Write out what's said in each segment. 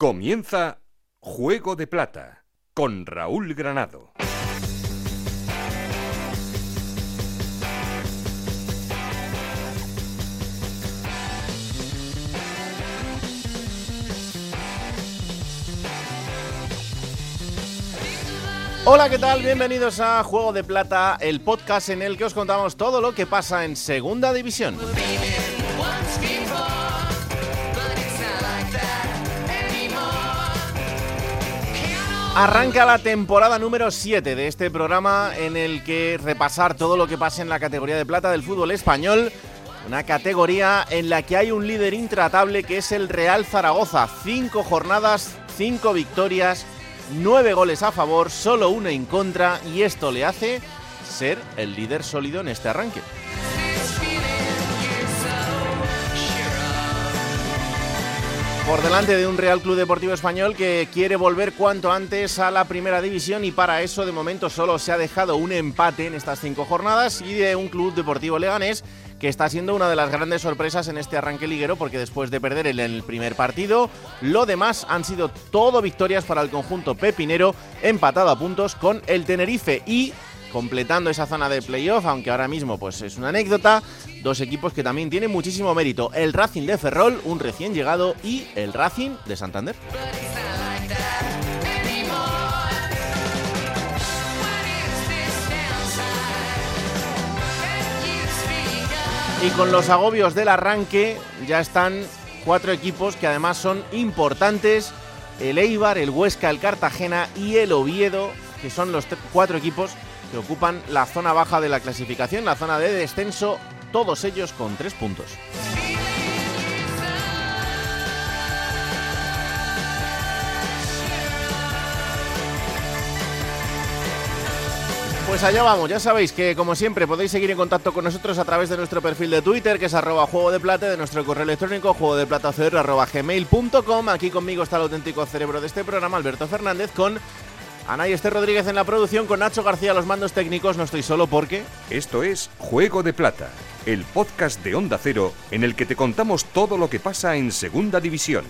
Comienza Juego de Plata con Raúl Granado. Hola, ¿qué tal? Bienvenidos a Juego de Plata, el podcast en el que os contamos todo lo que pasa en Segunda División. Arranca la temporada número 7 de este programa en el que repasar todo lo que pasa en la categoría de plata del fútbol español. Una categoría en la que hay un líder intratable que es el Real Zaragoza. Cinco jornadas, cinco victorias, nueve goles a favor, solo uno en contra y esto le hace ser el líder sólido en este arranque. Por delante de un Real Club Deportivo Español que quiere volver cuanto antes a la primera división y para eso de momento solo se ha dejado un empate en estas cinco jornadas y de un Club Deportivo Leganés que está siendo una de las grandes sorpresas en este arranque liguero porque después de perder el primer partido, lo demás han sido todo victorias para el conjunto pepinero empatado a puntos con el Tenerife y completando esa zona de playoff, aunque ahora mismo pues es una anécdota, dos equipos que también tienen muchísimo mérito, el Racing de Ferrol, un recién llegado, y el Racing de Santander. Y con los agobios del arranque ya están cuatro equipos que además son importantes, el Eibar, el Huesca, el Cartagena y el Oviedo, que son los cuatro equipos que ocupan la zona baja de la clasificación, la zona de descenso, todos ellos con tres puntos. Pues allá vamos, ya sabéis que como siempre podéis seguir en contacto con nosotros a través de nuestro perfil de Twitter que es arroba juego de plata, de nuestro correo electrónico juego de plata gmail.com. Aquí conmigo está el auténtico cerebro de este programa, Alberto Fernández, con Anay Este Rodríguez en la producción, con Nacho García los mandos técnicos. No estoy solo porque. Esto es Juego de Plata, el podcast de Onda Cero en el que te contamos todo lo que pasa en Segunda División.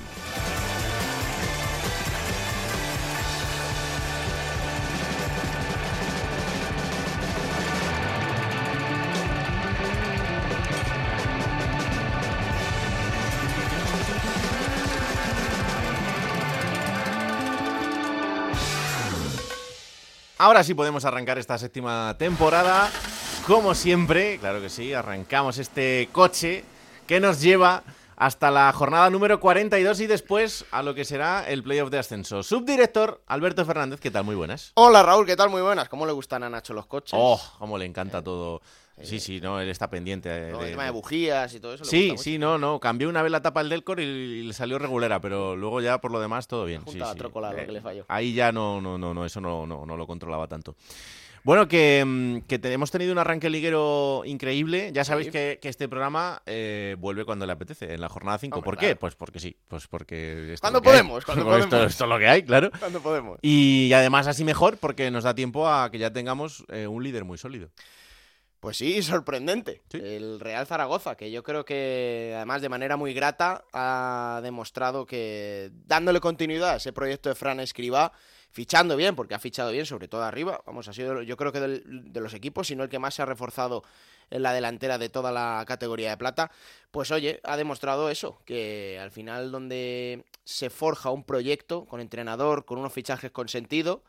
Ahora sí podemos arrancar esta séptima temporada. Como siempre, claro que sí, arrancamos este coche que nos lleva hasta la jornada número 42 y después a lo que será el playoff de ascenso. Subdirector Alberto Fernández, ¿qué tal? Muy buenas. Hola Raúl, ¿qué tal? Muy buenas. ¿Cómo le gustan a Nacho los coches? Oh, cómo le encanta todo. Sí, sí, no, él está pendiente. De, el tema de bujías y todo eso. Sí, sí, no, no. Cambió una vez la tapa del Delcor y, le salió regulera, pero luego ya por lo demás todo bien. Sí, sí. Trocola, lo que le falló. Ahí ya no, no, no, no eso no, no, no lo controlaba tanto. Bueno, que, que hemos tenido un arranque liguero increíble. Ya sabéis que, que, este programa eh, vuelve cuando le apetece, en la jornada 5. ¿Por qué? Pues porque sí. Pues porque cuando podemos, cuando podemos. Esto, esto, es lo que hay, claro. Cuando podemos. Y, además así mejor porque nos da tiempo a que ya tengamos eh, un líder muy sólido. Pues sí, sorprendente. El Real Zaragoza, que yo creo que además de manera muy grata ha demostrado que dándole continuidad a ese proyecto de Fran Escribá, fichando bien, porque ha fichado bien, sobre todo arriba, vamos, ha sido yo creo que de los equipos, sino el que más se ha reforzado en la delantera de toda la categoría de plata, pues oye, ha demostrado eso, que al final donde se forja un proyecto con entrenador, con unos fichajes con sentido,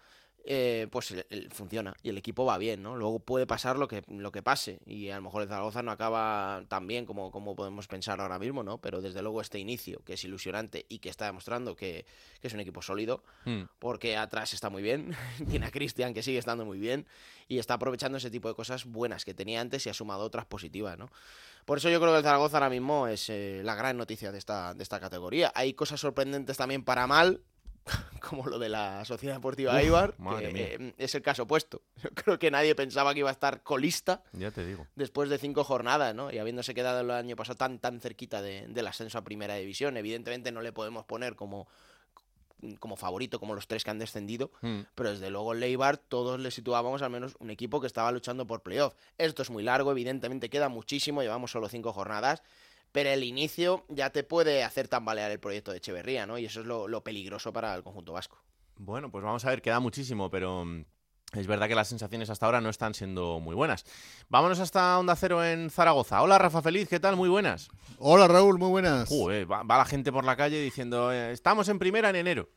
eh, pues funciona y el equipo va bien, ¿no? Luego puede pasar lo que, lo que pase y a lo mejor el Zaragoza no acaba tan bien como, como podemos pensar ahora mismo, ¿no? Pero desde luego este inicio, que es ilusionante y que está demostrando que, es un equipo sólido, Hmm. porque atrás está muy bien, tiene a Cristian que sigue estando muy bien y está aprovechando ese tipo de cosas buenas que tenía antes y ha sumado otras positivas, ¿no? Por eso yo creo que el Zaragoza ahora mismo es eh, la gran noticia de esta, de esta categoría. Hay cosas sorprendentes también para mal, como lo de la Sociedad Deportiva Uf, Eibar, que eh, es el caso opuesto. Yo creo que nadie pensaba que iba a estar colista Ya te digo. después de cinco jornadas, ¿no? Y habiéndose quedado el año pasado tan, tan cerquita de- del ascenso a Primera División. Evidentemente no le podemos poner como, como favorito, como los tres que han descendido, Hmm. pero desde luego el Eibar todos le situábamos al menos un equipo que estaba luchando por playoff. Esto es muy largo, evidentemente queda muchísimo, llevamos solo cinco jornadas, pero el inicio ya te puede hacer tambalear el proyecto de Echeverría, ¿no? Y eso es lo, peligroso para el conjunto vasco. Bueno, pues vamos a ver, queda muchísimo, pero mm, es verdad que las sensaciones hasta ahora no están siendo muy buenas. Vámonos hasta Onda Cero en Zaragoza. Hola Rafa Feliz, ¿qué tal? Muy buenas. Hola Raúl, muy buenas. va, va, la gente por la calle diciendo, eh, estamos en primera en enero.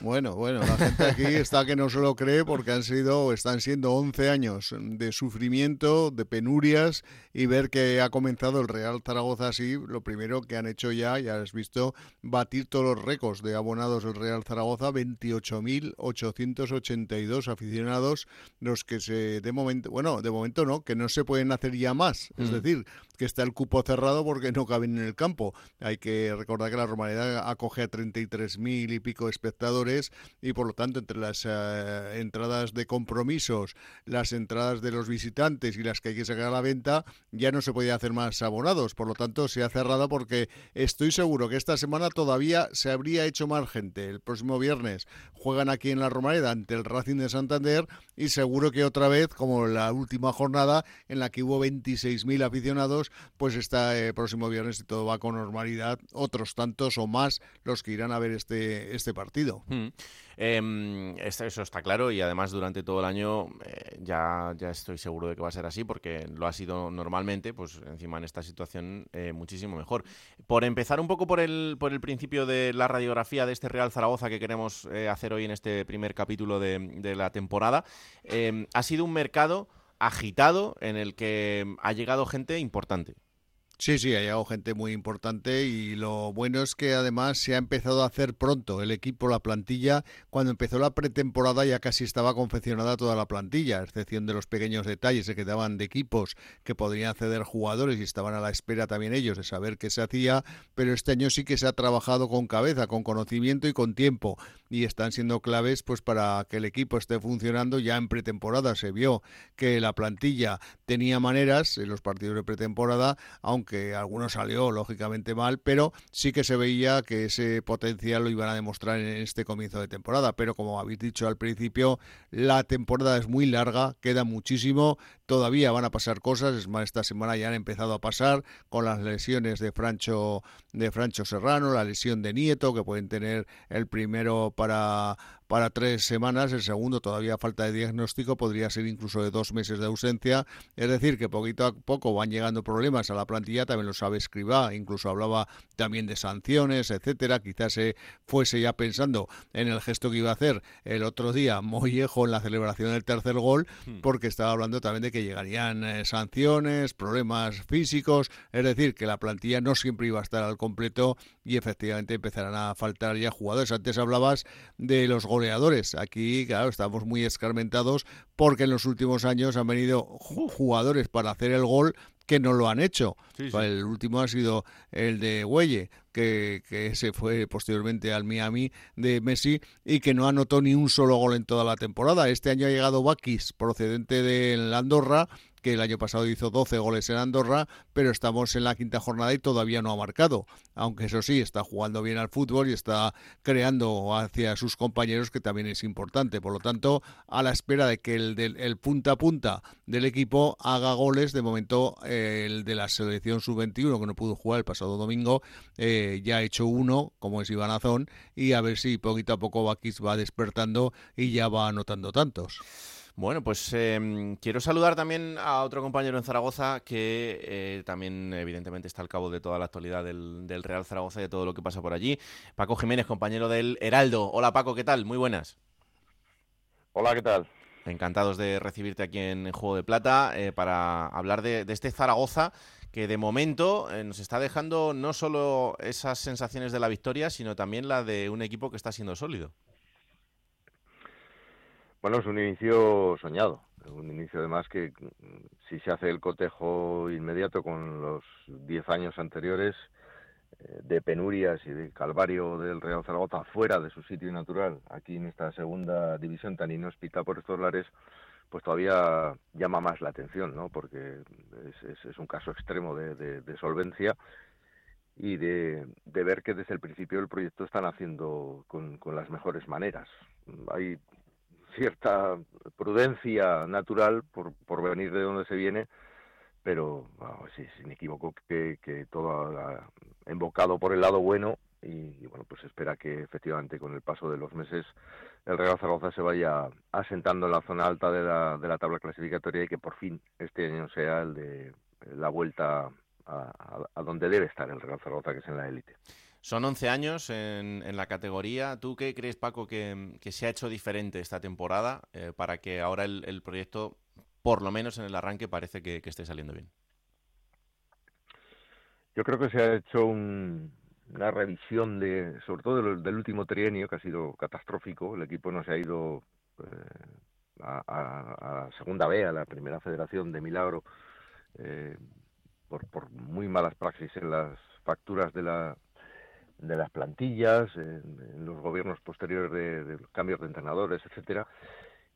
Bueno, bueno, la gente aquí está que no se lo cree porque han sido, están siendo 11 años de sufrimiento, de penurias y ver que ha comenzado el Real Zaragoza así, lo primero que han hecho ya, ya has visto, batir todos los récords de abonados del Real Zaragoza, 28.882 aficionados, los que se, de momento, bueno, de momento no, que no se pueden hacer ya más, es mm. decir, que está el cupo cerrado porque no caben en el campo. Hay que recordar que la Romareda acoge a 33.000 y pico espectadores y por lo tanto entre las eh, entradas de compromisos, las entradas de los visitantes y las que hay que sacar a la venta, ya no se podía hacer más abonados. Por lo tanto, se ha cerrado porque estoy seguro que esta semana todavía se habría hecho más gente. El próximo viernes juegan aquí en la Romareda ante el Racing de Santander y seguro que otra vez, como la última jornada en la que hubo 26.000 aficionados, pues eh, próximo viernes y todo va con normalidad, otros tantos o más los que irán a ver este, este partido. Mm. Em, eso está claro y además durante todo el año eh, ya, ya estoy seguro de que va a ser así porque lo ha sido normalmente, pues encima en esta situación eh, muchísimo mejor. Por empezar un poco por el, por el principio de la radiografía de este Real Zaragoza que queremos hacer hoy en este primer capítulo de, de la temporada, em, ha sido un mercado agitado en el que ha llegado gente importante. Sí, sí, ha llegado gente muy importante y lo bueno es que además se ha empezado a hacer pronto el equipo, la plantilla. Cuando empezó la pretemporada ya casi estaba confeccionada toda la plantilla, a excepción de los pequeños detalles que quedaban de equipos que podrían ceder jugadores y estaban a la espera también ellos de saber qué se hacía, pero este año sí que se ha trabajado con cabeza, con conocimiento y con tiempo y están siendo claves pues para que el equipo esté funcionando ya en pretemporada. Se vio que la plantilla tenía maneras en los partidos de pretemporada, aunque que alguno salió lógicamente mal, pero sí que se veía que ese potencial lo iban a demostrar en este comienzo de temporada. Pero como habéis dicho al principio, la temporada es muy larga, queda muchísimo, todavía van a pasar cosas, es más, esta semana ya han empezado a pasar con las lesiones de Francho, de Francho Serrano, la lesión de Nieto, que pueden tener el primero para para tres semanas, el segundo todavía falta de diagnóstico, podría ser incluso de dos meses de ausencia, es decir, que poquito a poco van llegando problemas a la plantilla, también lo sabe Escribá, incluso hablaba también de sanciones, etcétera, quizás se fuese ya pensando en el gesto que iba a hacer el otro día Mollejo en la celebración del tercer gol, hmm. porque estaba hablando también de que llegarían eh, sanciones, problemas físicos, es decir, que la plantilla no siempre iba a estar al completo y efectivamente empezarán a faltar ya jugadores. Antes hablabas de los goleadores. Aquí, claro, estamos muy escarmentados porque en los últimos años han venido jugadores para hacer el gol que no lo han hecho. El último ha sido el de Huelle, que, que, se fue posteriormente al Miami de Messi y que no anotó ni un solo gol en toda la temporada. Este año ha llegado Bakis, procedente de Andorra, que el año pasado hizo 12 goles en Andorra, pero estamos en la quinta jornada y todavía no ha marcado. Aunque eso sí, está jugando bien al fútbol y está creando hacia sus compañeros, que también es importante. Por lo tanto, a la espera de que el, del, punta a punta del equipo haga goles, de momento el de la selección sub-21, que no pudo jugar el pasado domingo, eh, ya ha hecho uno, como es Iván Azón, y a ver si poquito a poco Bakis va despertando y ya va anotando tantos. Bueno, pues em, quiero saludar también a otro compañero en Zaragoza que eh, también evidentemente está al cabo de toda la actualidad del, Real Zaragoza y de todo lo que pasa por allí. Paco Jiménez, compañero del Heraldo. Hola Paco, ¿qué tal? Muy buenas. Hola, ¿qué tal? Encantados de recibirte aquí en Juego de Plata eh, para hablar de, este Zaragoza que de momento eh, nos está dejando no solo esas sensaciones de la victoria, sino también la de un equipo que está siendo sólido. Bueno, es un inicio soñado, un inicio además que mm, si se hace el cotejo inmediato con los diez años anteriores eh, de penurias y de calvario del Real Zaragoza fuera de su sitio natural, aquí en esta segunda división tan inhóspita por estos lares, pues todavía llama más la atención, ¿no? Porque es, un caso extremo de, solvencia y de, ver que desde el principio el proyecto están haciendo con, con las mejores maneras. Hay cierta prudencia natural por, por venir de donde se viene, pero sí, sin equivoco que, que todo ha embocado por el lado bueno y, bueno, pues espera que efectivamente con el paso de los meses el Real Zaragoza se vaya asentando en la zona alta de la, de la tabla clasificatoria y que por fin este año sea el de la vuelta a, a, donde debe estar el Real Zaragoza, que es en la élite. Son 11 años en, en, la categoría. ¿Tú qué crees, Paco, que, se ha hecho diferente esta temporada eh, para que ahora el, proyecto, por lo menos en el arranque, parece que, esté saliendo bien? Yo creo que se ha hecho un, una revisión de, sobre todo del, del, último trienio, que ha sido catastrófico. El equipo no se ha ido eh, a, a, a, segunda B, a la primera federación de milagro, eh, por, por, muy malas praxis en las facturas de la de las plantillas, en, los gobiernos posteriores de, de, cambios de entrenadores, etcétera.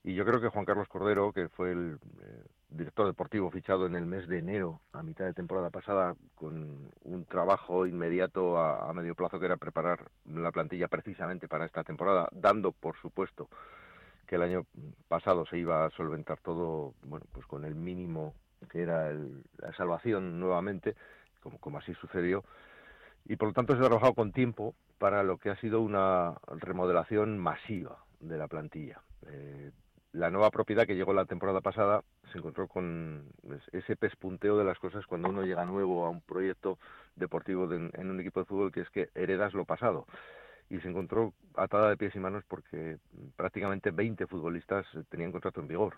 Y yo creo que Juan Carlos Cordero, que fue el eh, director deportivo fichado en el mes de enero, a mitad de temporada pasada, con un trabajo inmediato a, a, medio plazo que era preparar la plantilla precisamente para esta temporada, dando por supuesto que el año pasado se iba a solventar todo, bueno, pues con el mínimo que era el, la salvación nuevamente, como, como así sucedió, y por lo tanto se ha trabajado con tiempo para lo que ha sido una remodelación masiva de la plantilla. Eh, la nueva propiedad que llegó la temporada pasada se encontró con ese pespunteo de las cosas cuando uno llega nuevo a un proyecto deportivo de, en un equipo de fútbol que es que heredas lo pasado y se encontró atada de pies y manos porque prácticamente 20 futbolistas tenían contrato en vigor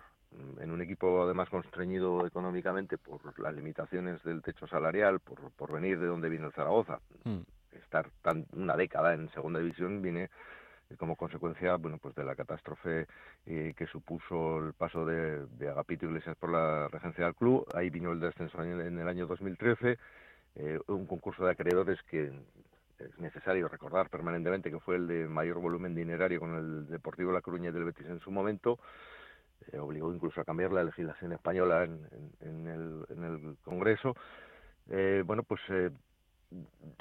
en un equipo además constreñido económicamente por las limitaciones del techo salarial por, por venir de donde viene el Zaragoza mm. estar tan una década en segunda división viene como consecuencia bueno pues de la catástrofe eh, que supuso el paso de, de, Agapito Iglesias por la regencia del club ahí vino el descenso en, en el año 2013 eh, un concurso de acreedores que es necesario recordar permanentemente que fue el de mayor volumen dinerario con el Deportivo La Coruña y del Betis en su momento eh, obligó incluso a cambiar la legislación española en, en, en, el, en el Congreso eh, bueno pues eh,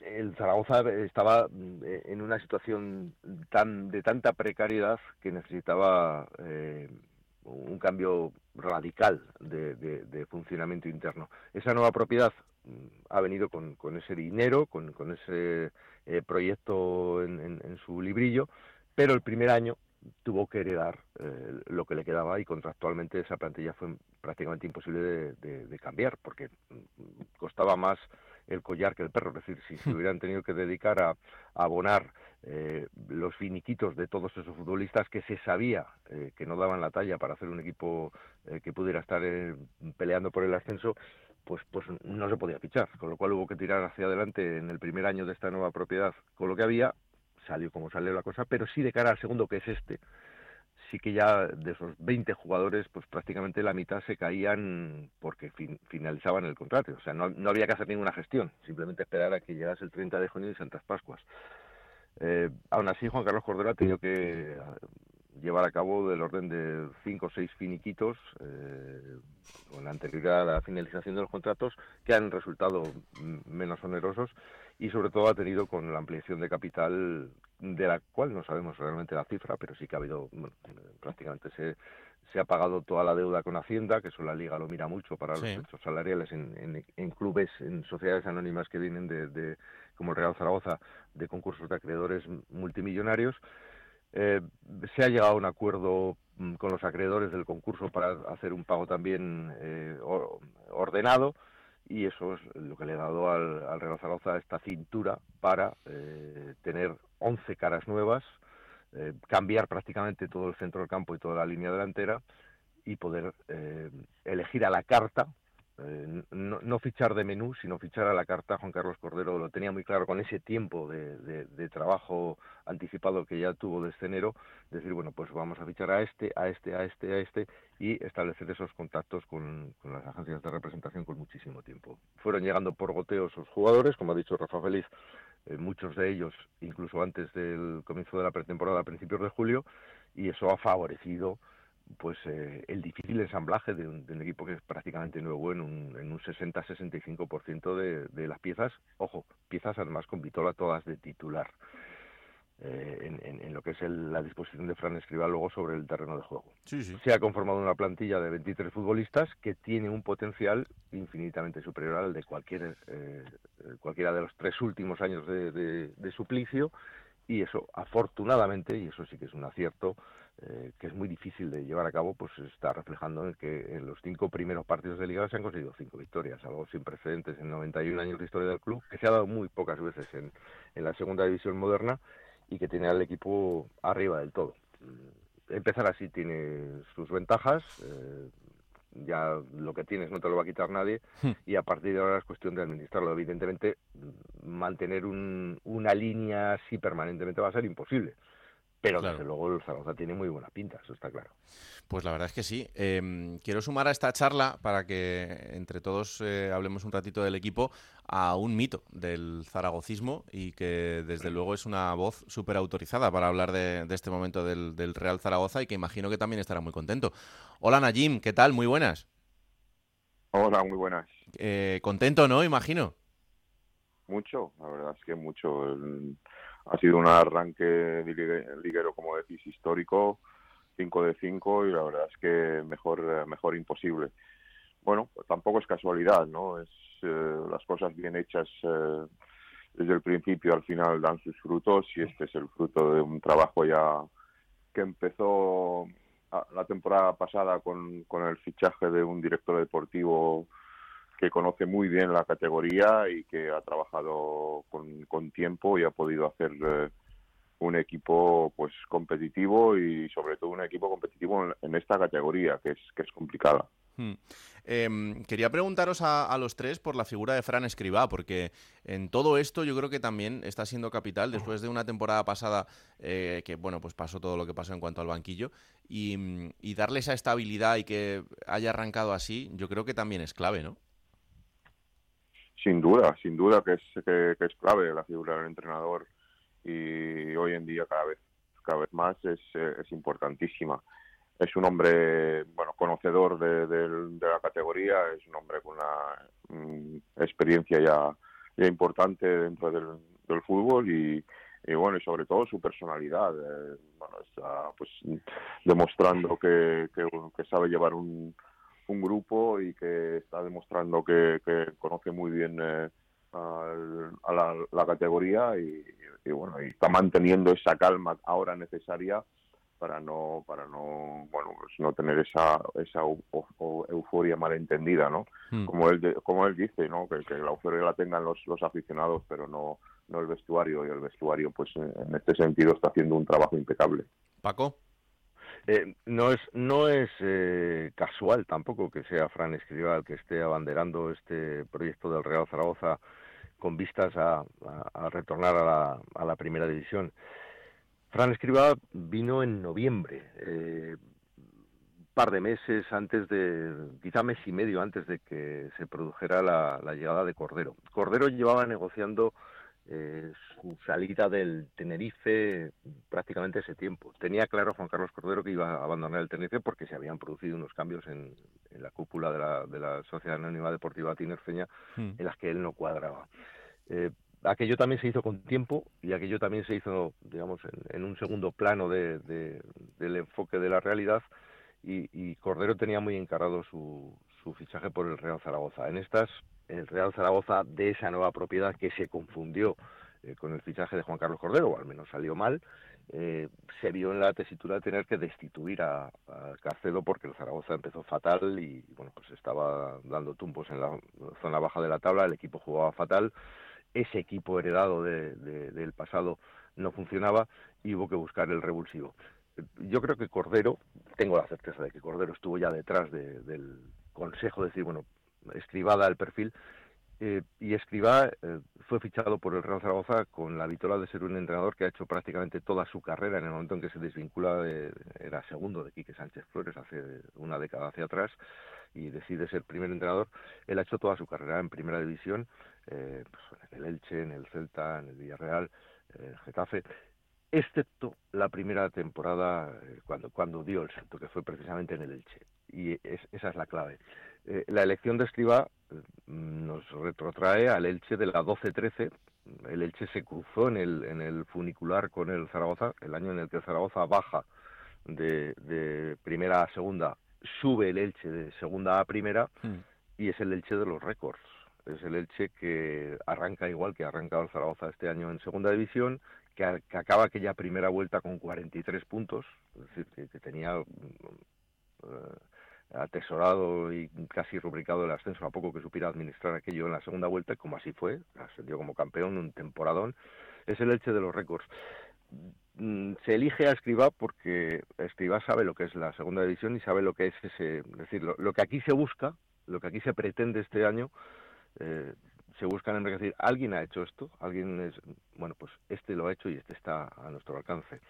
el Zaragoza estaba eh, en una situación tan de tanta precariedad que necesitaba eh, un cambio radical de, de, de, funcionamiento interno. Esa nueva propiedad mm, ha venido con, con ese dinero, con, con ese eh, proyecto en, en, en, su librillo, pero el primer año tuvo que heredar eh, lo que le quedaba y contractualmente esa plantilla fue prácticamente imposible de, de cambiar porque mm, costaba más el collar que el perro. Es decir, si se hubieran tenido que dedicar a, a abonar eh, los finiquitos de todos esos futbolistas que se sabía eh, que no daban la talla para hacer un equipo eh, que pudiera estar eh, peleando por el ascenso, pues, pues no se podía fichar. Con lo cual hubo que tirar hacia adelante en el primer año de esta nueva propiedad con lo que había. Salió como salió la cosa, pero sí de cara al segundo, que es este sí que ya de esos 20 jugadores, pues prácticamente la mitad se caían porque fin, finalizaban el contrato. O sea, no, no, había que hacer ninguna gestión, simplemente esperar a que llegase el 30 de junio y Santas Pascuas. Eh, aún así, Juan Carlos Cordero ha tenido que llevar a cabo del orden de cinco o seis finiquitos eh, con la anterioridad a la finalización de los contratos que han resultado menos onerosos y sobre todo ha tenido con la ampliación de capital de la cual no sabemos realmente la cifra, pero sí que ha habido, bueno, prácticamente se, se ha pagado toda la deuda con Hacienda, que eso la Liga lo mira mucho para sí. los hechos salariales en, en, en, clubes, en sociedades anónimas que vienen de, de, como el Real Zaragoza, de concursos de acreedores multimillonarios. Eh, se ha llegado a un acuerdo mm, con los acreedores del concurso para hacer un pago también eh, ordenado y eso es lo que le ha dado al, al Real Zaragoza esta cintura para eh, tener 11 caras nuevas, eh, cambiar prácticamente todo el centro del campo y toda la línea delantera y poder eh, elegir a la carta eh, no, no, fichar de menú, sino fichar a la carta. Juan Carlos Cordero lo tenía muy claro con ese tiempo de, trabajo anticipado que ya tuvo desde enero, decir, bueno, pues vamos a fichar a este, a este, a este, a este, y establecer esos contactos con, las agencias de representación con muchísimo tiempo. Fueron llegando por goteo esos jugadores, como ha dicho Rafa Feliz, eh, muchos de ellos incluso antes del comienzo de la pretemporada a principios de julio, y eso ha favorecido pues eh, el difícil ensamblaje de un, de un, equipo que es prácticamente nuevo en un, en un 60-65% de, de las piezas, ojo, piezas además con Vitola todas de titular. eh, en, lo que es la disposición de Fran Escribá luego sobre el terreno de juego. Sí, sí. Se ha conformado una plantilla de 23 futbolistas que tiene un potencial infinitamente superior al de cualquier, eh, cualquiera de los tres últimos años de, de suplicio y eso afortunadamente, y eso sí que es un acierto, eh, que es muy difícil de llevar a cabo, pues está reflejando en que en los cinco primeros partidos de liga se han conseguido cinco victorias, algo sin precedentes en 91 años de historia del club, que se ha dado muy pocas veces en, en la segunda división moderna y que tiene al equipo arriba del todo. Mm, empezar así tiene sus ventajas, eh, ya lo que tienes no te lo va a quitar nadie hmm. y a partir de ahora es cuestión de administrarlo. Evidentemente, mantener un, una línea así permanentemente va a ser imposible. Pero desde luego el Zaragoza tiene muy buena pinta, eso está claro. Pues la verdad es que sí. Em, quiero sumar a esta charla, para que entre todos eh, hablemos un ratito del equipo, a un mito del zaragocismo y que desde luego es una voz súper autorizada para hablar de, este momento del, Real Zaragoza y que imagino que también estará muy contento. Hola Najim, ¿qué tal? Muy buenas. Hola, muy buenas. Eh, contento, ¿no? Imagino. Mucho, la verdad es que mucho ha sido un arranque liguero, como decís, histórico, 5 de 5 y la verdad es que mejor, mejor imposible. Bueno, pues tampoco es casualidad, ¿no? Es eh, las cosas bien hechas eh, desde el principio al final dan sus frutos y este es el fruto de un trabajo ya que empezó la temporada pasada con el fichaje de un director deportivo que conoce muy bien la categoría y que ha trabajado con, tiempo y ha podido hacer eh, un equipo pues competitivo y sobre todo un equipo competitivo en, esta categoría que es que es complicada. Hmm. Em, quería preguntaros a, los tres por la figura de Fran Escribá, porque en todo esto yo creo que también está siendo capital después de una temporada pasada eh, que bueno pues pasó todo lo que pasó en cuanto al banquillo y, y darle esa estabilidad y que haya arrancado así, yo creo que también es clave, ¿no? Sin duda, sin duda que es, que, es clave la figura del entrenador y hoy en día cada vez, cada vez más es, es importantísima. Es un hombre, bueno, conocedor de, la categoría, es un hombre con una mm, experiencia ya, importante dentro del, fútbol y, bueno, y sobre todo su personalidad. Eh, bueno, está pues demostrando que, que sabe llevar un, un grupo y que está demostrando que, conoce muy bien eh, a, la, categoría y, bueno y está manteniendo esa calma ahora necesaria para no para no bueno pues no tener esa esa euforia malentendida no hmm. como él como él dice no que, la euforia la tengan los, los aficionados pero no no el vestuario. Y el vestuario pues en este sentido está haciendo un trabajo impecable. Paco eh, no es, no es eh, casual tampoco que sea Fran Escribá el que esté abanderando este proyecto del Real Zaragoza con vistas a, retornar a la, a la, primera división. Fran Escribá vino en noviembre, eh, un par de meses antes de, quizá mes y medio antes de que se produjera la llegada de Cordero. Cordero llevaba negociando eh, su salida del Tenerife prácticamente ese tiempo. Tenía claro Juan Carlos Cordero que iba a abandonar el Tenerife porque se habían producido unos cambios en, la cúpula de la, de la, Sociedad Anónima Deportiva Tinerfeña hmm. en las que él no cuadraba. Eh, aquello también se hizo con tiempo y aquello también se hizo, digamos, en, un segundo plano de, del enfoque de la realidad y, y Cordero tenía muy encarado su, su fichaje por el Real Zaragoza. En estas el Real Zaragoza de esa nueva propiedad que se confundió eh, con el fichaje de Juan Carlos Cordero, o al menos salió mal, eh, se vio en la tesitura de tener que destituir a, Carcedo porque el Zaragoza empezó fatal y bueno pues estaba dando tumbos en la zona baja de la tabla, el equipo jugaba fatal, ese equipo heredado del pasado no funcionaba y hubo que buscar el revulsivo. Yo creo que Cordero, tengo la certeza de que Cordero estuvo ya detrás del consejo de decir, bueno, escribada el perfil. Eh, y Escribá eh, fue fichado por el Real Zaragoza con la vitola de ser un entrenador que ha hecho prácticamente toda su carrera en el momento en que se desvincula, de, era segundo de Quique Sánchez Flores hace una década hacia atrás y decide ser primer entrenador. Él ha hecho toda su carrera en primera división, eh, pues, en el Elche, en el Celta, en el Villarreal, en el Getafe, excepto la primera temporada cuando, cuando dio el salto, que fue precisamente en el Elche. Y esa es la clave. Eh, la elección de Escriba mm, nos retrotrae al Elche de la 12-13, el Elche se cruzó en el, en el funicular con el Zaragoza, el año en el que el Zaragoza baja de, de primera a segunda, sube el Elche de segunda a primera hmm. y es el Elche de los récords. Es el Elche que arranca igual que ha arrancado el Zaragoza este año en segunda división, que, acaba aquella primera vuelta con 43 puntos, es decir, que, tenía eh, atesorado y casi rubricado el ascenso a poco que supiera administrar aquello en la segunda vuelta, como así fue, ascendió como campeón, un temporadón, es el Elche de los récords. Mm, se elige a Escribá porque Escribá sabe lo que es la segunda división y sabe lo que es ese, es decir, lo, que aquí se busca, lo que aquí se pretende este año, eh, se busca en decir, alguien ha hecho esto, alguien es, bueno, pues este lo ha hecho y este está a nuestro alcance.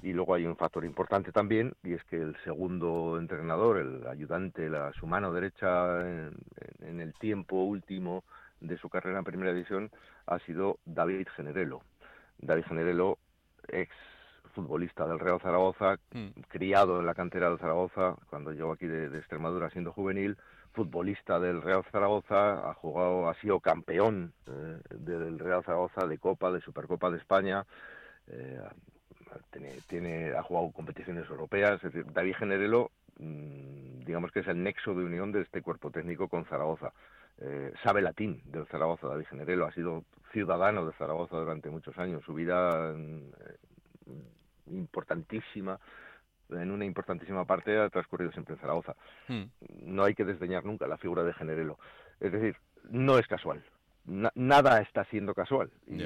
Y luego hay un factor importante también, y es que el segundo entrenador, el ayudante, la, su mano derecha en, el tiempo último de su carrera en Primera División, ha sido David Generelo. David Generelo, ex futbolista del Real Zaragoza, mm. criado en la cantera del Zaragoza, cuando llegó aquí de, Extremadura siendo juvenil, futbolista del Real Zaragoza, ha jugado, ha sido campeón eh, del Real Zaragoza de Copa, de Supercopa de España, eh, tiene, ha jugado competiciones europeas, es decir, David Generelo, mm, digamos que es el nexo de unión de este cuerpo técnico con Zaragoza. Eh, sabe latín del Zaragoza, David Generelo, ha sido ciudadano de Zaragoza durante muchos años, su vida mm, importantísima en una importantísima parte ha transcurrido siempre en Zaragoza. Hmm. No hay que desdeñar nunca la figura de Generelo. Es decir, no es casual nada está siendo casual y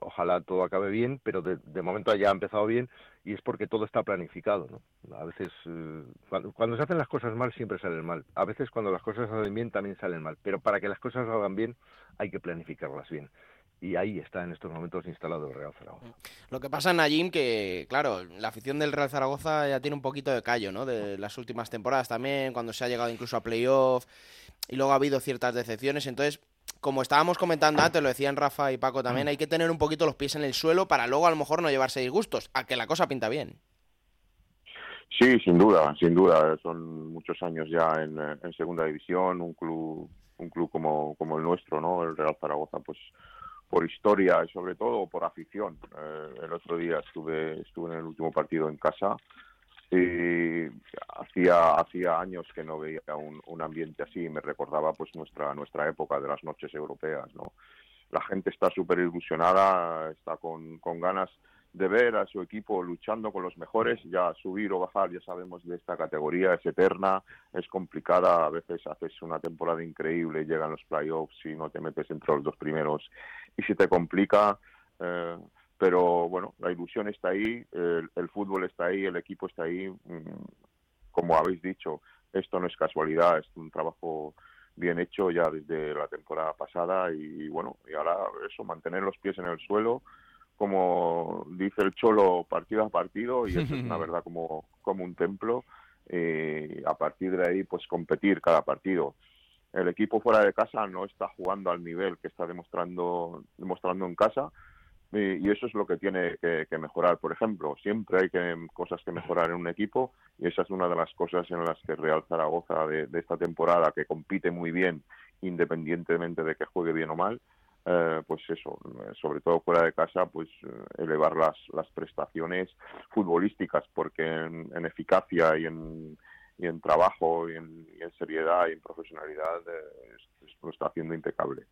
ojalá todo acabe bien, pero de, momento ya ha empezado bien y es porque todo está planificado, ¿no? A veces eh, cuando, se hacen las cosas mal siempre salen mal, a veces cuando las cosas salen bien también salen mal, pero para que las cosas salgan bien hay que planificarlas bien. Y ahí está en estos momentos instalado el Real Zaragoza. Lo que pasa en Najim que, claro, la afición del Real Zaragoza ya tiene un poquito de callo, ¿no? De las últimas temporadas también, cuando se ha llegado incluso a playoff y luego ha habido ciertas decepciones. Entonces, como estábamos comentando antes, lo decían Rafa y Paco también, mm. hay que tener un poquito los pies en el suelo para luego a lo mejor no llevarse disgustos, a que la cosa pinta bien. Sí, sin duda, sin duda. Son muchos años ya en, segunda división, un club, un club como, como el nuestro, ¿no? El Real Zaragoza, pues por historia y sobre todo por afición. Eh, el otro día estuve, estuve en el último partido en casa y hacía hacía años que no veía un, un ambiente así me recordaba pues nuestra nuestra época de las noches europeas no la gente está súper ilusionada está con, con ganas de ver a su equipo luchando con los mejores. Ya subir o bajar ya sabemos de esta categoría es eterna es complicada. A veces haces una temporada increíble llegan los playoffs y no te metes entre los dos primeros. Y si te complica eh, pero bueno, la ilusión está ahí, el, fútbol está ahí, el equipo está ahí. Mm, como habéis dicho, esto no es casualidad, es un trabajo bien hecho ya desde la temporada pasada y bueno, y ahora eso, mantener los pies en el suelo, como dice el Cholo, partido a partido, y eso es una verdad como, como un templo, y a partir de ahí pues competir cada partido. El equipo fuera de casa no está jugando al nivel que está demostrando, demostrando en casa, y, eso es lo que tiene que, mejorar. Por ejemplo, siempre hay que, cosas que mejorar en un equipo y esa es una de las cosas en las que Real Zaragoza de, esta temporada, que compite muy bien independientemente de que juegue bien o mal, eh, pues eso, sobre todo fuera de casa, pues eh, elevar las, las prestaciones futbolísticas, porque en, eficacia y en, y en trabajo y en, seriedad y en profesionalidad eh, lo está haciendo impecable.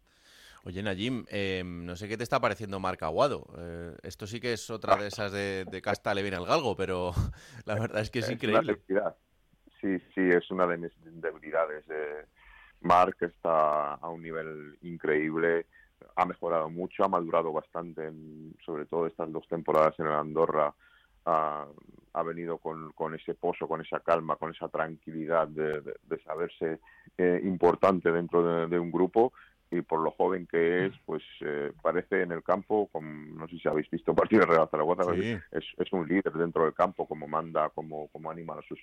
Oye, Najim, em, no sé qué te está pareciendo Marc Aguado. Eh, esto sí que es otra de esas de, casta le viene al galgo, pero la verdad es que es, increíble. sí, sí, es una de mis debilidades. Eh, Marc está a un nivel increíble, ha mejorado mucho, ha madurado bastante, sobre todo estas dos temporadas en el Andorra. Ha, venido con, ese pozo, con esa calma, con esa tranquilidad de, saberse eh, importante dentro de, un grupo y por lo joven que es, pues eh, parece en el campo, no sé si habéis visto partido de Real Zaragoza, es, es, un líder dentro del campo, como manda, como, como anima a sus,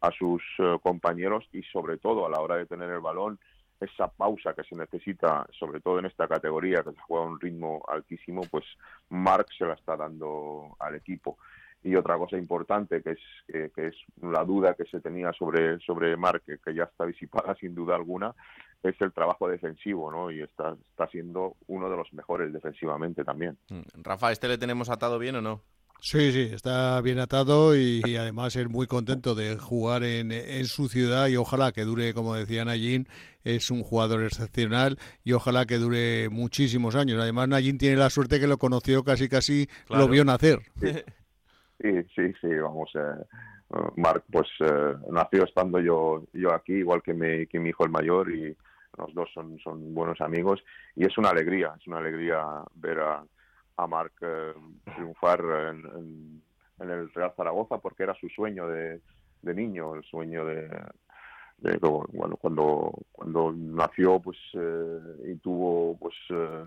a sus eh, compañeros y sobre todo a la hora de tener el balón, esa pausa que se necesita, sobre todo en esta categoría que se juega a un ritmo altísimo, pues Marc se la está dando al equipo. Y otra cosa importante que es, que, es la duda que se tenía sobre, sobre Marc, que ya está disipada sin duda alguna, es el trabajo defensivo, ¿no? Y está, está siendo uno de los mejores defensivamente también. Mm, Rafa, ¿este le tenemos atado bien o no? Sí, sí, está bien atado y, además es muy contento de jugar en, en, su ciudad y ojalá que dure, como decía Nayin, es un jugador excepcional y ojalá que dure muchísimos años. Además, Nayin tiene la suerte que lo conoció casi, casi lo vio nacer. Sí, sí, sí, vamos. Eh, Marc, pues eh, nació estando yo yo aquí, igual que mi, que mi hijo el mayor y los dos son, son buenos amigos y es una alegría, es una alegría ver a, a Marc eh, triunfar en, en, el Real Zaragoza porque era su sueño de, de niño, el sueño de, de bueno, cuando cuando nació pues eh, y tuvo pues eh,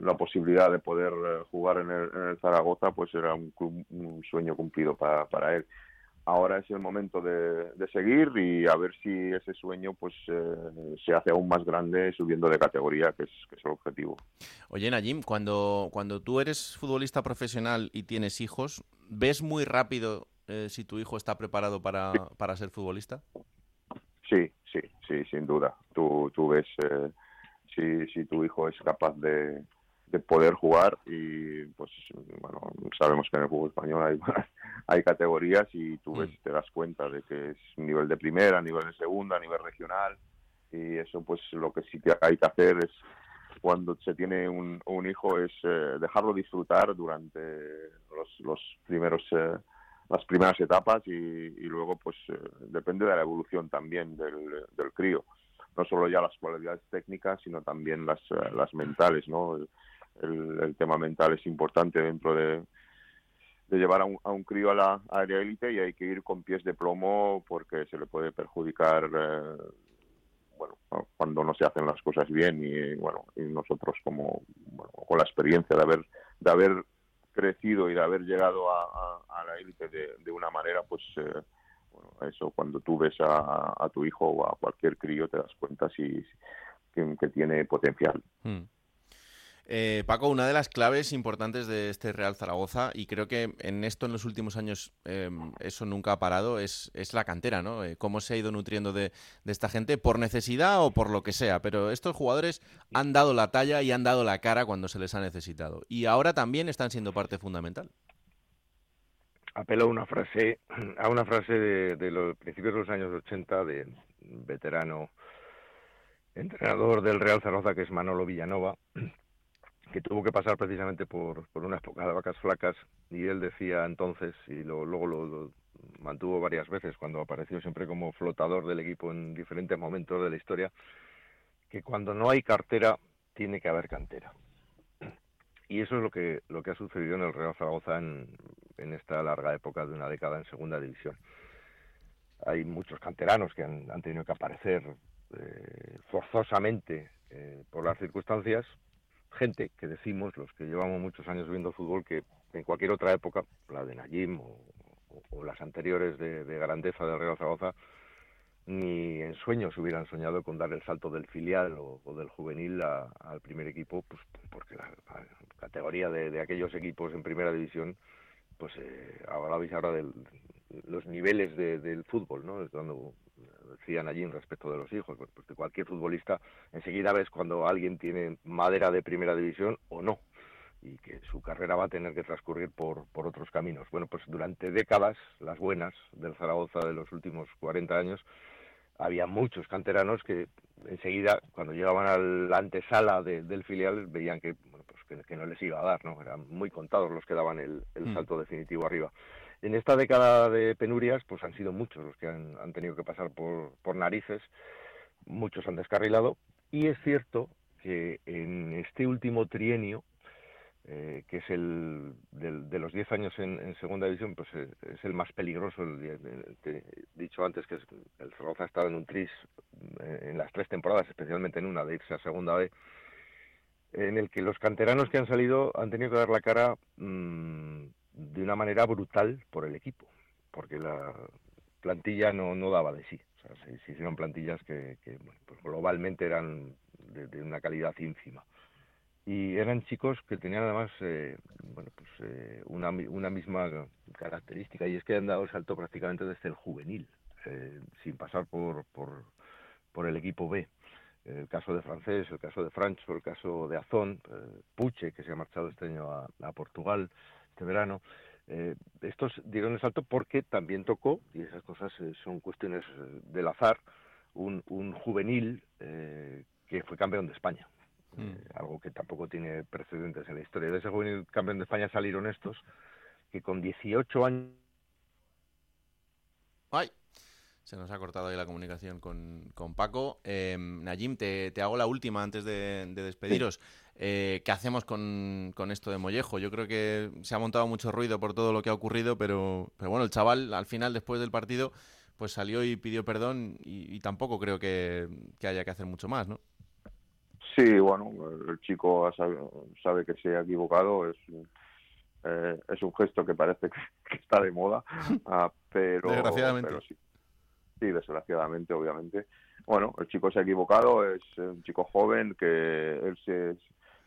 la posibilidad de poder jugar en el, en el Zaragoza pues era un, un sueño cumplido para, para él ahora es el momento de, seguir y a ver si ese sueño pues eh, se hace aún más grande subiendo de categoría, que es, que es el objetivo. Oye, Najim, cuando, cuando tú eres futbolista profesional y tienes hijos, ¿ves muy rápido eh, si tu hijo está preparado para, para ser futbolista? Sí, sí, sí, sin duda. Tú, tú ves eh, si, si tu hijo es capaz de, de poder jugar y pues bueno sabemos que en el fútbol español hay hay categorías y tú ves te das cuenta de que es nivel de primera nivel de segunda nivel regional y eso pues lo que sí que hay que hacer es cuando se tiene un, un hijo es eh, dejarlo disfrutar durante los, los primeros eh, las primeras etapas y, y luego pues eh, depende de la evolución también del, del crío. No solo ya las cualidades técnicas sino también las, las mentales no el, tema mental es importante dentro de, llevar a un, a un crío a la área élite y hay que ir con pies de plomo porque se le puede perjudicar eh, bueno cuando no se hacen las cosas bien y bueno y nosotros como con la experiencia de haber de haber crecido y de haber llegado a, la élite de, una manera pues eh, bueno, eso cuando tú ves a, tu hijo o a cualquier crío te das cuenta si que, que tiene potencial hmm. Eh, Paco, una de las claves importantes de este Real Zaragoza, y creo que en esto en los últimos años eh, eso nunca ha parado, es, es la cantera, ¿no? Eh, cómo se ha ido nutriendo de, de, esta gente, por necesidad o por lo que sea, pero estos jugadores han dado la talla y han dado la cara cuando se les ha necesitado, y ahora también están siendo parte fundamental. Apelo a una frase, a una frase de, de los principios de los años 80 de veterano entrenador del Real Zaragoza, que es Manolo Villanova, que tuvo que pasar precisamente por, por una época de vacas flacas y él decía entonces, y lo, luego lo, mantuvo varias veces cuando apareció siempre como flotador del equipo en diferentes momentos de la historia, que cuando no hay cartera tiene que haber cantera. Y eso es lo que, lo que ha sucedido en el Real Zaragoza en, en esta larga época de una década en segunda división. Hay muchos canteranos que han, han tenido que aparecer eh, forzosamente eh, por las circunstancias, gente que decimos, los que llevamos muchos años viendo fútbol, que en cualquier otra época, la de Najim o, las anteriores de, de, grandeza del Real Zaragoza, ni en sueños hubieran soñado con dar el salto del filial o, del juvenil a, al primer equipo, pues porque la, categoría de, aquellos equipos en primera división, pues eh, hablabais ahora de los niveles de, del fútbol, ¿no? Cuando decían allí respecto de los hijos, pues, pues de cualquier futbolista, enseguida ves cuando alguien tiene madera de primera división o no, y que su carrera va a tener que transcurrir por, por otros caminos. Bueno, pues durante décadas, las buenas del Zaragoza de los últimos 40 años, había muchos canteranos que enseguida, cuando llegaban a la antesala de, del filial, veían que, bueno, pues que, que, no les iba a dar, ¿no? Eran muy contados los que daban el, el salto mm. definitivo arriba en esta década de penurias, pues han sido muchos los que han, han tenido que pasar por, narices, muchos han descarrilado, y es cierto que en este último trienio, eh, que es el de, de los 10 años en, segunda división, pues es, es el más peligroso. El, el, el, he dicho antes que es, el Zaragoza ha estado en un tris eh, en las tres temporadas, especialmente en una de irse a segunda B, en el que los canteranos que han salido han tenido que dar la cara mmm, de una manera brutal por el equipo, porque la plantilla no, daba de sí. O sea, se, se hicieron plantillas que, pues globalmente eran de, de, una calidad ínfima. Y eran chicos que tenían además eh, bueno, pues, eh, una, una misma característica, y es que han dado el salto prácticamente desde el juvenil, eh, sin pasar por, por, por el equipo B. el caso de Francés, el caso de Francho, el caso de Azón, eh, Puche, que se ha marchado este año a, Portugal este verano. Eh, estos dieron el salto porque también tocó, y esas cosas eh, son cuestiones del azar, un, un juvenil que fue campeón de España. Mm. algo que tampoco tiene precedentes en la historia. De ese juvenil campeón de España salieron estos, que con 18 años... ¡Ay! Se nos ha cortado ahí la comunicación con, Paco. Eh, Najim, te, hago la última antes de, despediros. Eh, ¿Qué hacemos con, esto de Mollejo? Yo creo que se ha montado mucho ruido por todo lo que ha ocurrido, pero, pero bueno, el chaval al final, después del partido, pues salió y pidió perdón y, tampoco creo que, haya que hacer mucho más, ¿no? Sí, bueno, el chico sabe, que se ha equivocado, es, eh, es un gesto que parece que, está de moda, ah, pero, Desgraciadamente. pero sí Sí, desgraciadamente, obviamente. Bueno, el chico se ha equivocado, es un chico joven que él se,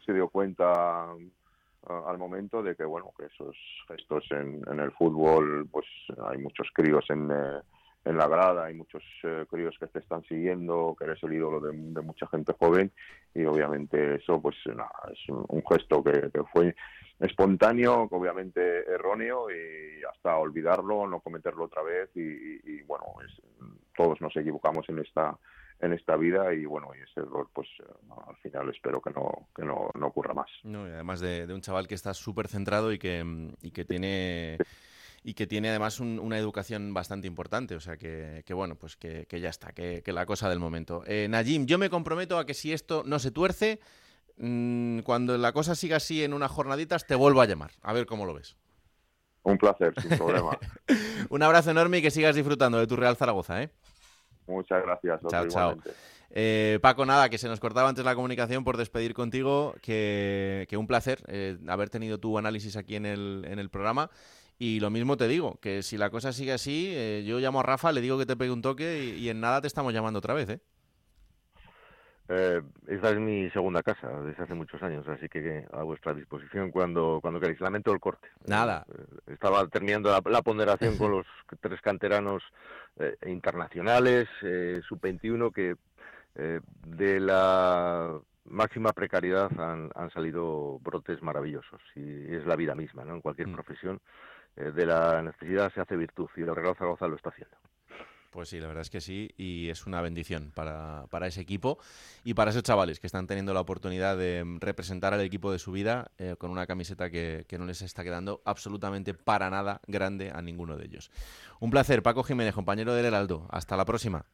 se dio cuenta ah, al momento de que, bueno, que esos gestos en, el fútbol, pues hay muchos críos en, eh, en la grada, hay muchos eh, críos que te están siguiendo, que eres el ídolo de, mucha gente joven y obviamente eso, pues es un, gesto que, que fue espontáneo, obviamente erróneo y hasta olvidarlo, no cometerlo otra vez y, bueno, todos nos equivocamos en esta en esta vida y bueno, y ese error pues al final espero que no que no, no ocurra más. No, y además de, un chaval que está súper centrado y que, y que tiene y que tiene además una educación bastante importante, o sea que, que bueno, pues que, que, ya está, que, la cosa del momento. Eh, Najim, yo me comprometo a que si esto no se tuerce, Mm, cuando la cosa siga así en unas jornaditas, te vuelvo a llamar. A ver cómo lo ves. Un placer, sin problema. Un abrazo enorme y que sigas disfrutando de tu Real Zaragoza, ¿eh? Muchas gracias. Chao, chao. Eh, Paco, nada, que se nos cortaba antes la comunicación por despedir contigo, que, un placer eh, haber tenido tu análisis aquí en el, en el programa. Y lo mismo te digo, que si la cosa sigue así, eh, yo llamo a Rafa, le digo que te pegue un toque y, y en nada te estamos llamando otra vez, ¿eh? Eh, esta es mi segunda casa desde hace muchos años, así que a vuestra disposición cuando, cuando queráis. Lamento el corte. Nada. Eh, estaba terminando la, ponderación con los tres canteranos eh, internacionales, eh, sub-21, que de la máxima precariedad han, han, salido brotes maravillosos. Y es la vida misma, ¿no? En cualquier mm. profesión. de la necesidad se hace virtud y el Real Zaragoza lo está haciendo. Pues sí, la verdad es que sí, y es una bendición para, ese equipo y para esos chavales que están teniendo la oportunidad de representar al equipo de su vida eh, con una camiseta que, no les está quedando absolutamente para nada grande a ninguno de ellos. Un placer, Paco Jiménez, compañero del Heraldo. Hasta la próxima.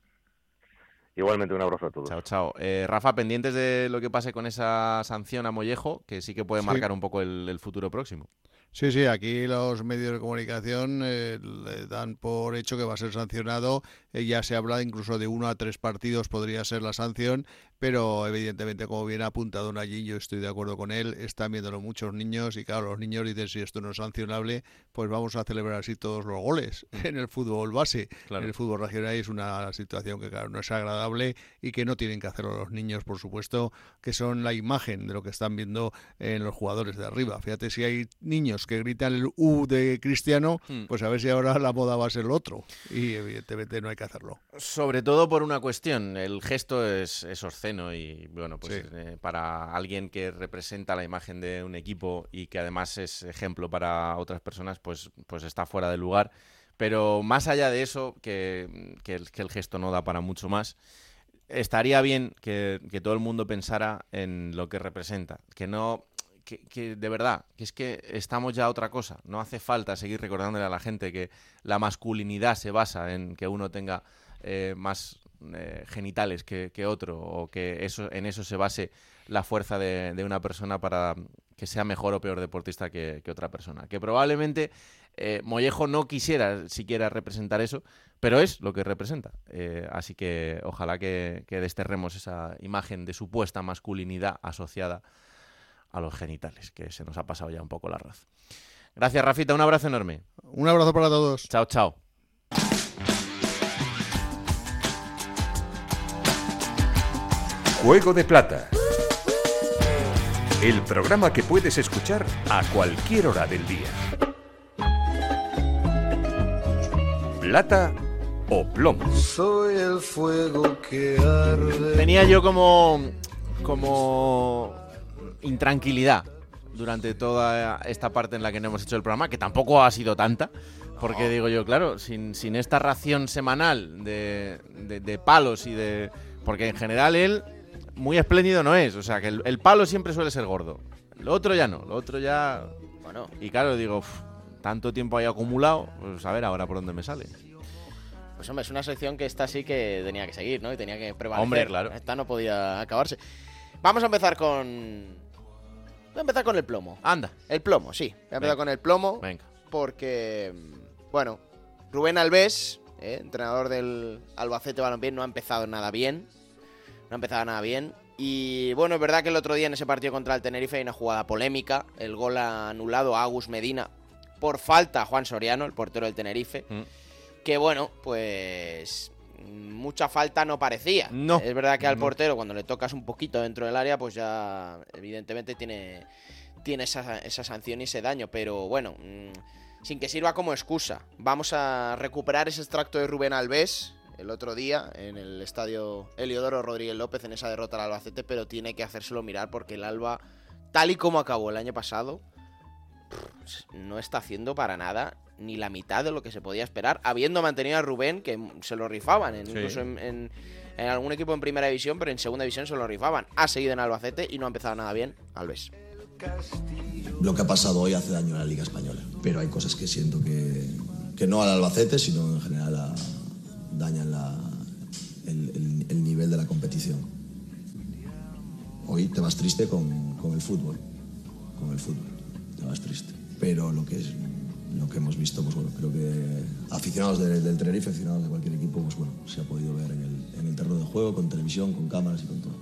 Igualmente un abrazo a todos. Chao, chao. Eh, Rafa, pendientes de lo que pase con esa sanción a Mollejo, que sí que puede marcar un poco el futuro próximo. Sí, sí, aquí los medios de comunicación eh, le dan por hecho que va a ser sancionado. Eh, ya se habla incluso de uno a tres partidos podría ser la sanción pero evidentemente, como bien ha apuntado allí, yo estoy de acuerdo con él, están viéndolo muchos niños y claro, los niños dicen si esto no es sancionable, pues vamos a celebrar así todos los goles en el fútbol base. En el fútbol regional es una situación que claro, no es agradable y que no tienen que hacerlo los niños, por supuesto, que son la imagen de lo que están viendo en los jugadores de arriba. Fíjate, si hay niños que gritan el U de Cristiano, mm. pues a ver si ahora la moda va a ser el otro. Y evidentemente no hay que hacerlo. Sobre todo por una cuestión, el gesto es, es y bueno, pues eh, para alguien que representa la imagen de un equipo y que además es ejemplo para otras personas, pues, pues está fuera de lugar. Pero más allá de eso, que, que, el, gesto no da para mucho más, estaría bien que, que, todo el mundo pensara en lo que representa. Que no. Que, que, de verdad, que es que estamos ya a otra cosa. No hace falta seguir recordándole a la gente que la masculinidad se basa en que uno tenga eh, más eh, genitales que, otro o que eso, en eso se base la fuerza de, una persona para que sea mejor o peor deportista que, otra persona. Que probablemente eh, Mollejo no quisiera siquiera representar eso, pero es lo que representa. Eh, así que ojalá que, que desterremos esa imagen de supuesta masculinidad asociada a los genitales, que se nos ha pasado ya un poco la raz. Gracias, Rafita. Un abrazo enorme. Un abrazo para todos. Chao, chao. Juego de Plata. El programa que puedes escuchar a cualquier hora del día. Plata o plomo. Soy el fuego que arde. Tenía yo como. como. intranquilidad durante toda esta parte en la que no hemos hecho el programa, que tampoco ha sido tanta. Porque digo yo, claro, sin, sin esta ración semanal de, de- de palos y de. Porque en general él muy espléndido no es. O sea, que el, el palo siempre suele ser gordo. Lo otro ya no. Lo otro ya. Bueno, Y claro, digo, "Uf, tanto tiempo ahí acumulado, pues a ver ahora por dónde me sale. pues hombre, es una sección que esta sí que tenía que seguir, ¿no? Y tenía que prevalecer. Hombre, claro. Esta no podía acabarse. Vamos a empezar con. Voy a empezar con el plomo. Anda, El plomo, sí. Voy a empezar Venga. con el plomo. venga. porque, bueno, Rubén Alves, eh, entrenador del Albacete Balompié, no ha empezado nada bien. No ha empezado nada bien. Y bueno, es verdad que el otro día en ese partido contra el Tenerife hay una jugada polémica. El gol anulado a Agus Medina por falta a Juan Soriano, el portero del Tenerife. Mm. Que bueno, pues mucha falta no parecía. No. Es verdad que al portero cuando le tocas un poquito dentro del área, pues ya evidentemente tiene, tiene esa, esa sanción y ese daño. Pero bueno, mm, sin que sirva como excusa, vamos a recuperar ese extracto de Rubén Alves el otro día en el estadio Eliodoro Rodríguez López en esa derrota al Albacete, pero tiene que hacérselo mirar porque el Alba, tal y como acabó el año pasado, no está haciendo para nada ni la mitad de lo que se podía esperar, habiendo mantenido a Rubén, que se lo rifaban, en- Sí. incluso en, en- en algún equipo en primera división, pero en segunda división se lo rifaban. Ha seguido en Albacete y no ha empezado nada bien, Alves. Lo que ha pasado hoy hace daño a la Liga Española, pero hay cosas que siento que, que no al Albacete, sino en general a- dañan la- el, el- el nivel de la competición. Hoy te vas triste con, con el fútbol, con el fútbol, te vas triste. Pero lo que es lo que hemos visto, pues bueno, creo que aficionados de- del Tenerife, aficionados de cualquier equipo, pues bueno, se ha podido ver en el, en el terreno de juego, con televisión, con cámaras y con todo.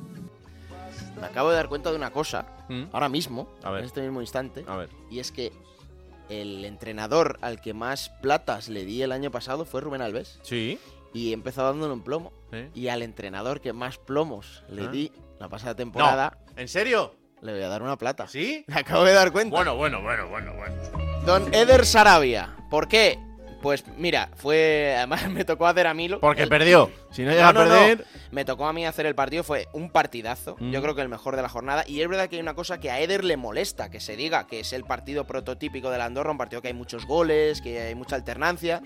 Me acabo de dar cuenta de una cosa, Mm. ahora mismo, A ver. en este mismo instante, A ver. y es que el entrenador al que más platas le di el año pasado fue Rubén Alves. Sí. Y he empezado dándole un plomo. ¿Eh? Y al entrenador que más plomos le Ah. di la pasada temporada, ¿En serio? Le voy a dar una plata. ¿Sí? Me acabo de dar cuenta. Bueno, bueno, bueno, bueno, bueno. Don Eder Sarabia. ¿Por qué? Pues mira, fue. Además me tocó hacer a mí lo- Porque el- perdió. Si no llega No, a no. perder. Me tocó a mí hacer el partido, fue un partidazo. Mm. Yo creo que el mejor de la jornada. Y es verdad que hay una cosa que a Eder le molesta, que se diga que es el partido prototípico de la Andorra, un partido que hay muchos goles, que hay mucha alternancia.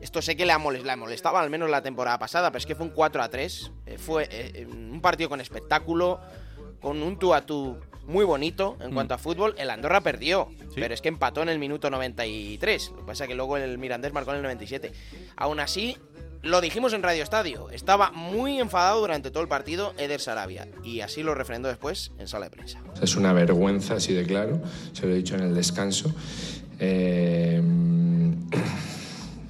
Esto sé que le, ha moles- le molestaba al menos la temporada pasada, pero es que fue un 4 a 3. eh, fue eh, un partido con espectáculo, con un tú a tú muy bonito en Mm. cuanto a fútbol. El Andorra perdió, Sí. pero es que empató en el minuto 93. Lo que pasa es que luego el Mirandés marcó en el 97. Aún así, lo dijimos en Radio Estadio. Estaba muy enfadado durante todo el partido Eder Sarabia. Y así lo refrendó después en sala de prensa. Es una vergüenza, así de claro, se lo he dicho en el descanso. Eh,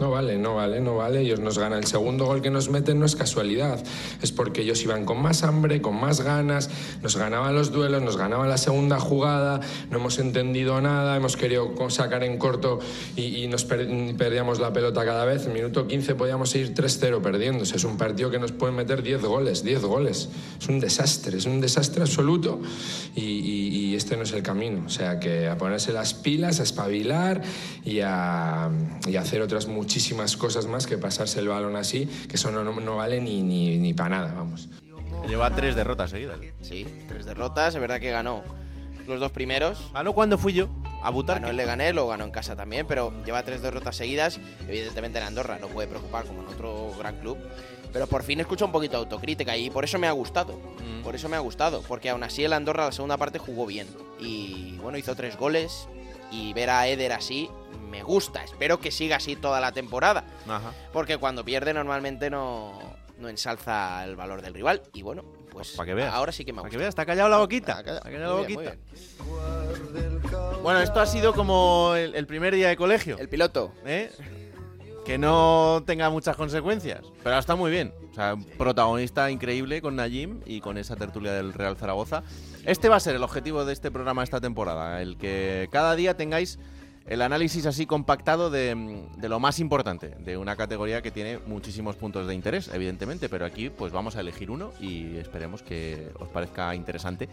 no vale, no vale, no vale. Ellos nos ganan. El segundo gol que nos meten no es casualidad. Es porque ellos iban con más hambre, con más ganas, nos ganaban los duelos, nos ganaban la segunda jugada, no hemos entendido nada, hemos querido sacar en corto y, nos per- perdíamos la pelota cada vez. En minuto 15 podíamos ir 3-0 perdiéndose. Es un partido que nos pueden meter 10 goles, 10 goles. Es un desastre, es un desastre absoluto y, este no es el camino. O sea que a ponerse las pilas, a espabilar y a, y a hacer otras muchísimas cosas más que pasarse el balón así, que eso no, no, no vale ni, ni, ni para nada, vamos. Lleva tres derrotas seguidas. Sí, tres derrotas. Es verdad que ganó los dos primeros. ¿Ganó cuando fui yo? A Butar. Ganó el Leganés, lo ganó en casa también, pero lleva tres derrotas seguidas. Evidentemente en Andorra no puede preocupar como en otro gran club. Pero por fin escucho un poquito de autocrítica y por eso me ha gustado. Mm. Por eso me ha gustado. Porque aún así el Andorra la segunda parte jugó bien. Y bueno, hizo tres goles. Y ver a Eder así me gusta. Espero que siga así toda la temporada. Ajá. Porque cuando pierde normalmente no, no ensalza el valor del rival. Y bueno, pues Pa' que veas. ahora sí que me Para que gusta. veas, está callado la boquita. Está callado la bien, boquita. Bueno, esto ha sido como el, el primer día de colegio. El piloto. ¿eh? Que no tenga muchas consecuencias. Pero está muy bien. O sea, un protagonista increíble con Najim y con esa tertulia del Real Zaragoza. Este va a ser el objetivo de este programa esta temporada. El que cada día tengáis el análisis así compactado de, de lo más importante de una categoría que tiene muchísimos puntos de interés, evidentemente, pero aquí pues vamos a elegir uno y esperemos que os parezca interesante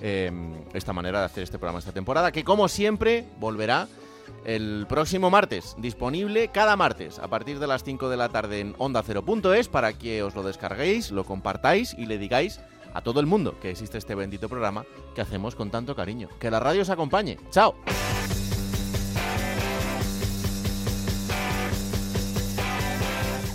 eh, esta manera de hacer este programa esta temporada, que como siempre volverá el próximo martes, disponible cada martes a partir de las 5 de la tarde en onda ondacero.es para que os lo descarguéis, lo compartáis y le digáis a todo el mundo que existe este bendito programa que hacemos con tanto cariño. Que la radio os acompañe. ¡Chao!